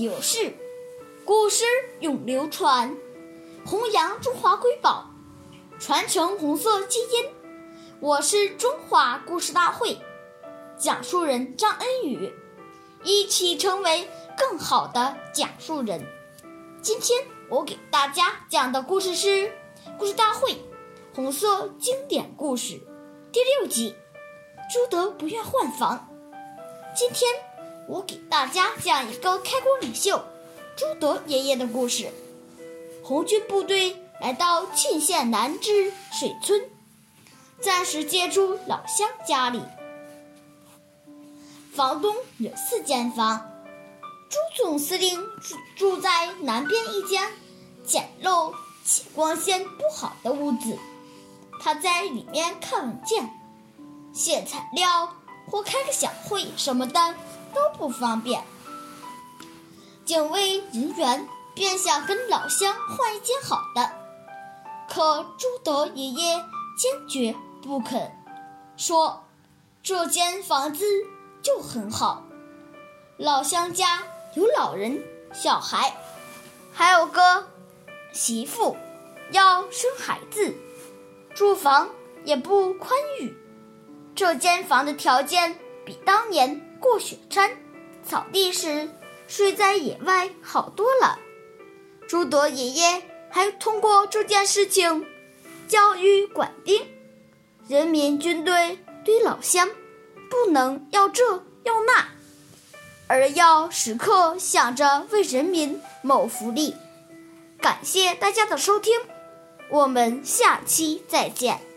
有事，古诗永流传，弘扬中华瑰宝，传承红色基因。我是中华故事大会讲述人张恩宇，一起成为更好的讲述人。今天我给大家讲的故事是《故事大会》红色经典故事第六集：朱德不愿换房。今天我给大家讲一个开国领袖朱德爷爷的故事。红军部队来到沁县南支水村，暂时借住老乡家里。房东有四间房。朱总司令住住在南边一间简陋且光线不好的屋子，他在里面看文件、写材料或开个小会什么的都不方便。警卫人员便想跟老乡换一间好的，可朱德爷爷坚决不肯，说这间房子就很好，老乡家。有老人、小孩，还有个媳妇要生孩子，住房也不宽裕。这间房的条件比当年过雪山、草地时睡在野外好多了。朱德爷爷还通过这件事情教育管兵：人民军队对老乡不能要这要那。而要时刻想着为人民谋福利。感谢大家的收听，我们下期再见。